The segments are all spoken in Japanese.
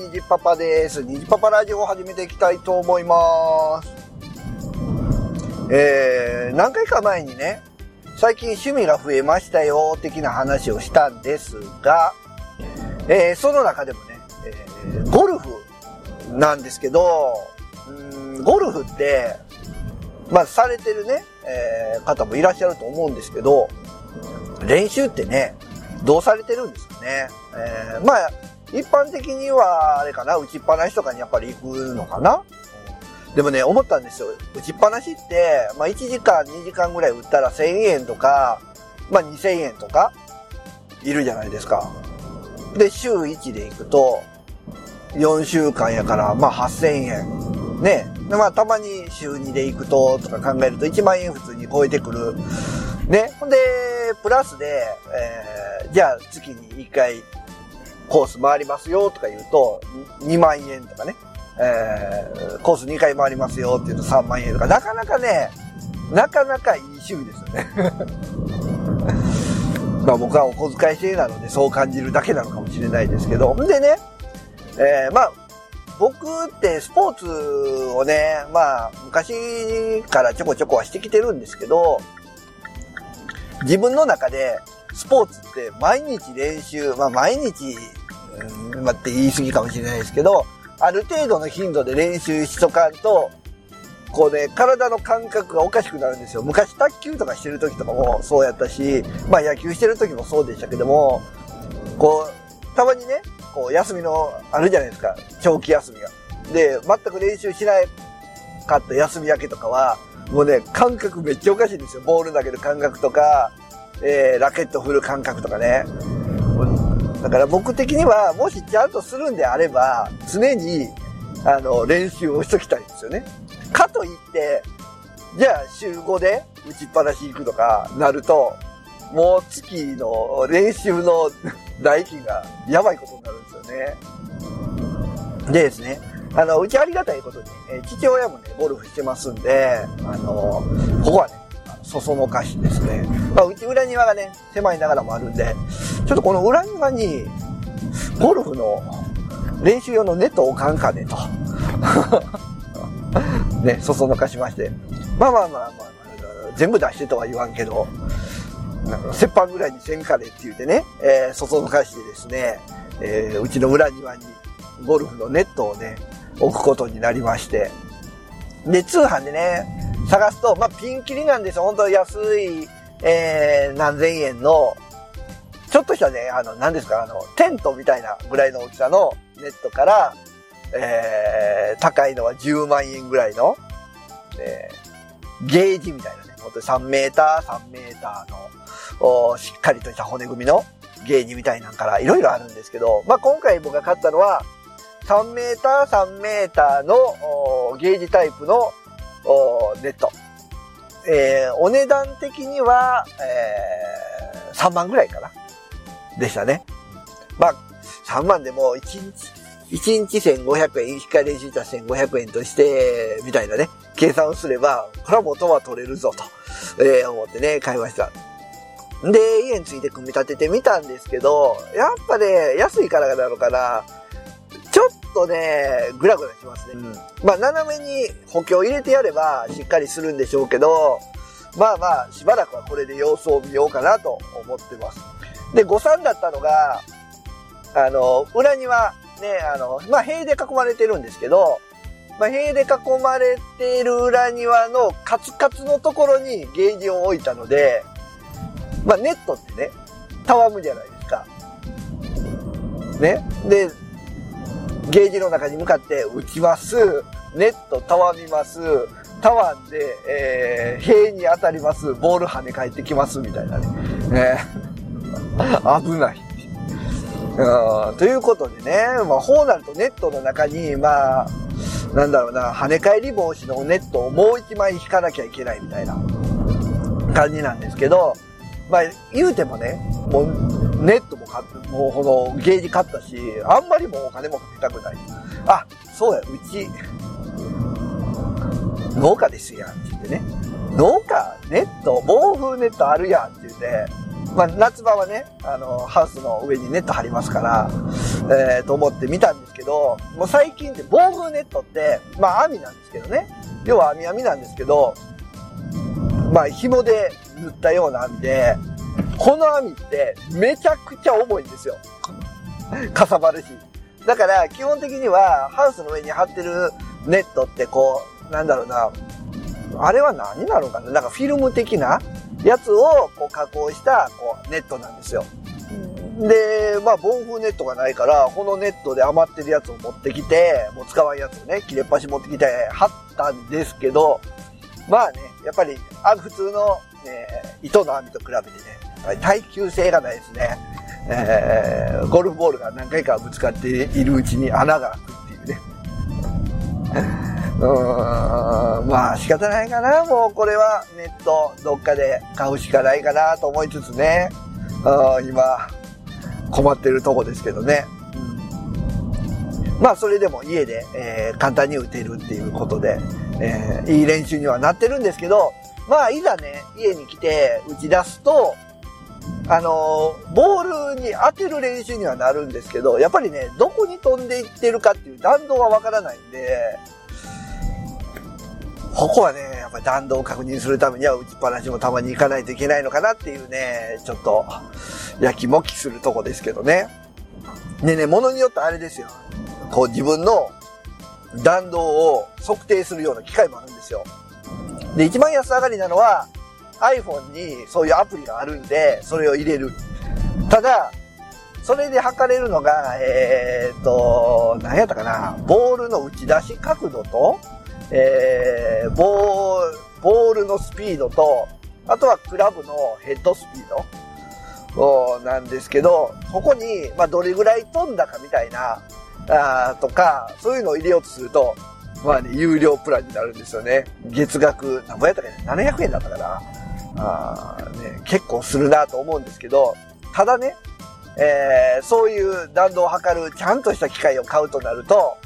にじパパです。にじパパラジオを始めていきたいと思います。えー、何回か前にね、最近趣味が増えましたよ、的な話をしたんですが、えー、その中でもね、えー、ゴルフなんですけど、うんゴルフって、まあ、されてるね、えー方もいらっしゃると思うんですけど、練習ってね、どうされてるんですかね。えーまあ、一般的には、あれかな、打ちっぱなしとかにやっぱり行くのかな。でもね、思ったんですよ。打ちっぱなしって、まあ1時間、2時間ぐらい打ったら1000円とか、まあ2000円とか、いるじゃないですか。で、週1で行くと、4週間やから、まあ8000円。ね。でまあたまに週2で行くと、とか考えると1万円普通に超えてくる。ね。ほんで、プラスで、えー、じゃあ月に1回コース回りますよとか言うと、2万円とかね。えー、コース2回回りますよって言うと3万円とか、なかなかね、なかなかいい趣味ですよね。まあ僕はお小遣い制なのでそう感じるだけなのかもしれないですけど。んでね、えー、まあ、僕ってスポーツをね、まあ昔からちょこちょこはしてきてるんですけど、自分の中でスポーツって毎日練習、まあ毎日、うん、まあって言い過ぎかもしれないですけど、ある程度の頻度で練習しとかんと、こうね、体の感覚がおかしくなるんですよ。昔卓球とかしてる時とかもそうやったし、まあ野球してる時もそうでしたけども、こう、たまにね、こう休みのあるじゃないですか。長期休みが。で、全く練習しなかった休み明けとかは、もうね、感覚めっちゃおかしいんですよ。ボール投げる感覚とか、えー、ラケット振る感覚とかね。だから僕的には、もしちゃんとするんであれば、常に、あの、練習をしときたいんですよね。かといって、じゃあ週5で打ちっぱなし行くとかなると、もう月の練習の 代金がやばいことになるんですよね。でですね、あの、うちありがたいことに、え父親もね、ゴルフしてますんで、あの、ここはね、そそのかしですね。まあ、うち裏庭がね、狭いながらもあるんで、ちょっとこの裏庭に、ゴルフの練習用のネットを置かんかねと。ね、そそのかしまして。まあまあまあまあ、全部出してとは言わんけど、なんか折半ぐらいにせんかねって言ってね、えー、そそのかしてですね、えーうちの裏庭にゴルフのネットをね、置くことになりまして。で、通販でね、探すと、まあ、ピンキリなんですよ。本当安い、えー、何千円の、ちょっとしたね、あの、何ですか、あの、テントみたいなぐらいの大きさのネットから、えー、高いのは10万円ぐらいの、えー、ゲージみたいなね、本当に3メーター、3メーターの、おしっかりとした骨組みのゲージみたいなんからいろいろあるんですけど、まあ、今回僕が買ったのは、3メーター、3メーターのおゲージタイプのネット。えー、お値段的には、えー、3万ぐらいかな。でしたね。まあ、3万でも1日、1日1500円、1回練習した1500円として、みたいなね、計算をすれば、これは元は取れるぞと、えー思ってね、買いました。で、家について組み立ててみたんですけど、やっぱね、安いからなのかな、とね、グラグラしますね。まあ、斜めに補強入れてやれば、しっかりするんでしょうけど、まあまあ、しばらくはこれで様子を見ようかなと思ってます。で、誤算だったのが、あの、裏には、ね、あの、まあ、塀で囲まれてるんですけど、まあ、塀で囲まれている裏庭のカツカツのところにゲージを置いたので、まあ、ネットってね、たわむじゃないですか。ね。で、ゲージの中に向かって打ちます。ネットたわみます。たわんで、えー、塀に当たります。ボール跳ね返ってきます。みたいなね。ね 危ない。うんということでね、まあ、こうなるとネットの中に、まあ、なんだろうな、跳ね返り防止のネットをもう一枚引かなきゃいけないみたいな感じなんですけど、まあ、言うてもね、もう、ネットも買って、もうこのゲージ買ったし、あんまりもうお金もかけたくない。あ、そうや、うち、農家ですやんって言ってね。農家、ネット、防風ネットあるやんって言って、まあ、夏場はね、あの、ハウスの上にネット張りますから、えー、と思って見たんですけど、もう最近って防風ネットって、まあ網なんですけどね、要は網網なんですけど、まあ紐で塗ったような網で、この網ってめちゃくちゃ重いんですよ。かさばるし。だから基本的にはハウスの上に張ってるネットってこう、なんだろうな、あれは何なのかな？なんかフィルム的なやつをこう加工したこうネットなんですよ。で、まあ、防風ネットがないから、このネットで余ってるやつを持ってきて、もう使わんやつをね、切れっ端持ってきて貼ったんですけど、まあね、やっぱり、あ普通の、ね、糸の網と比べてね、耐久性がないですね。えー、ゴルフボールが何回かぶつかっているうちに穴が開くっていうね。うーん、まあ仕方ないかな。もうこれはネットどっかで買うしかないかなと思いつつね。今、困ってるとこですけどね。まあそれでも家で、えー、簡単に打てるっていうことで、えー、いい練習にはなってるんですけど、まあいざね、家に来て打ち出すと、あの、ボールに当てる練習にはなるんですけど、やっぱりね、どこに飛んでいってるかっていう弾道はわからないんで、ここはね、やっぱり弾道を確認するためには打ちっぱなしもたまに行かないといけないのかなっていうね、ちょっと、やきもきするとこですけどね。ねね、ものによってあれですよ。こう自分の弾道を測定するような機械もあるんですよ。で、一番安上がりなのは iPhone にそういうアプリがあるんで、それを入れる。ただ、それで測れるのが、えー、っと、何やったかな、ボールの打ち出し角度と、えー、ボール、ボールのスピードと、あとはクラブのヘッドスピードなんですけど、ここに、まあ、どれぐらい飛んだかみたいな、あとか、そういうのを入れようとすると、まあね、有料プランになるんですよね。月額、何ぼやったかね、700円だったかな。あね、結構するなと思うんですけど、ただね、えー、そういう弾道を測るちゃんとした機械を買うとなると、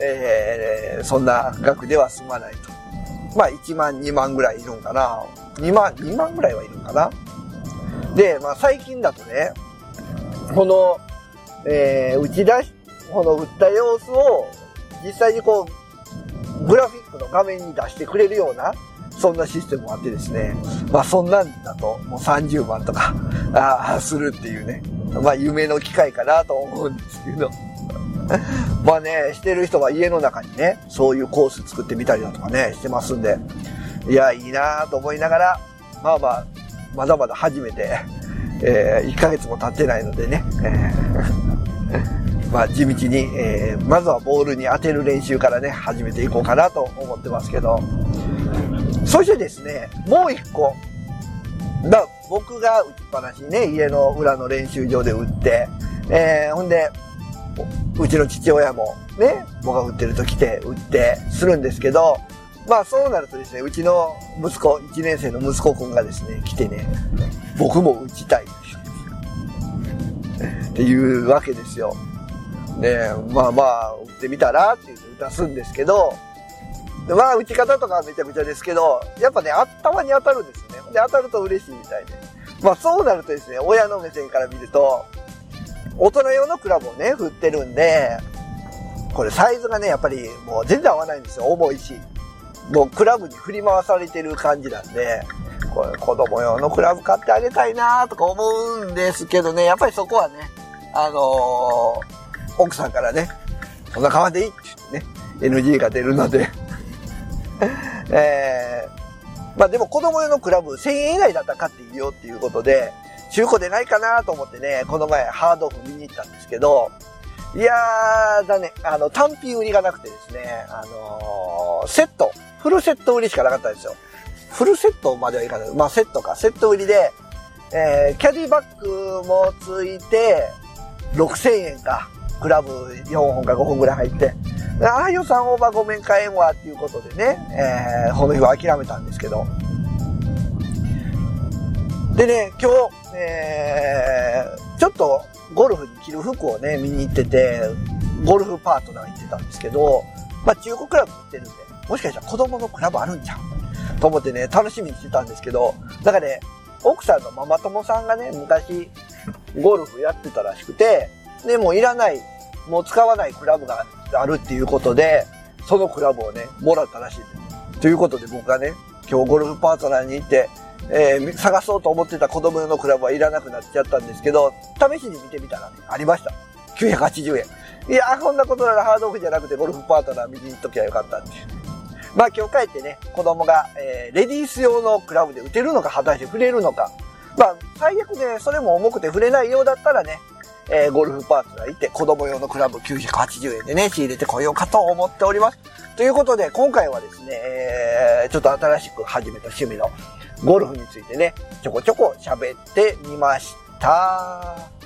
えー、そんな額では済まないと。まあ1万2万ぐらいいるんかな。2万、2万ぐらいはいるんかな。で、まあ最近だとね、この、えー、打ち出し、この打った様子を実際にこう、グラフィックの画面に出してくれるような、そんなシステムもあってですね。まあそんなんだともう30万とか、あするっていうね。まあ夢の機会かなと思うんですけど。まあね、してる人は家の中にね、そういうコース作ってみたりだとかね、してますんで、いや、いいなと思いながら、まあまあ、まだまだ初めて、えー、1ヶ月も経ってないのでね、えー、まあ地道に、えー、まずはボールに当てる練習からね、始めていこうかなと思ってますけど、そしてですね、もう一個、だ僕が打ちっぱなしね、家の裏の練習場で打って、えー、ほんで、うちの父親もね、僕が打ってると来て打ってするんですけど、まあそうなるとですね、うちの息子、1年生の息子くんがですね、来てね、僕も打ちたい。っていうわけですよ。ねまあまあ、打ってみたらって言って打たすんですけど、まあ打ち方とかはめちゃくちゃですけど、やっぱね、頭に当たるんですよね。で、当たると嬉しいみたいで。まあそうなるとですね、親の目線から見ると、大人用のクラブをね、振ってるんで、これサイズがね、やっぱりもう全然合わないんですよ。重いし。もうクラブに振り回されてる感じなんで、これ子供用のクラブ買ってあげたいなとか思うんですけどね、やっぱりそこはね、あのー、奥さんからね、そんな買わんでいいって言ってね、NG が出るので えー、まあでも子供用のクラブ1000円以内だったら買っていいよっていうことで、中古でないかなと思ってね、この前ハードオフ見に行ったんですけど、いやー、だね、あの、単品売りがなくてですね、あのー、セット、フルセット売りしかなかったんですよ。フルセットまではいかない。まあ、セットか、セット売りで、えー、キャディバッグもついて、6000円か。クラブ4本か5本ぐらい入って。ああ、予算オーバーごめん買えんわっていうことでね、えー、この日は諦めたんですけど。でね、今日、えー、ちょっとゴルフに着る服をね、見に行ってて、ゴルフパートナー行ってたんですけど、まあ中古クラブ売ってるんで、もしかしたら子供のクラブあるんじゃんと思ってね、楽しみにしてたんですけど、なんかね、奥さんのママ友さんがね、昔、ゴルフやってたらしくて、で、もういらない、もう使わないクラブがあるっていうことで、そのクラブをね、もらったらしいです。ということで僕がね、今日ゴルフパートナーに行って、えー、探そうと思ってた子供用のクラブはいらなくなっちゃったんですけど、試しに見てみたらね、ありました。980円。いやこんなことならハードオフじゃなくてゴルフパートナー見に行っときゃよかったっていう。まあ今日帰ってね、子供が、えー、レディース用のクラブで打てるのか果たして触れるのか。まあ最悪ね、それも重くて触れないようだったらね、えー、ゴルフパーツがいて子供用のクラブ980円でね、仕入れてこようかと思っております。ということで、今回はですね、えー、ちょっと新しく始めた趣味のゴルフについてね、ちょこちょこ喋ってみました。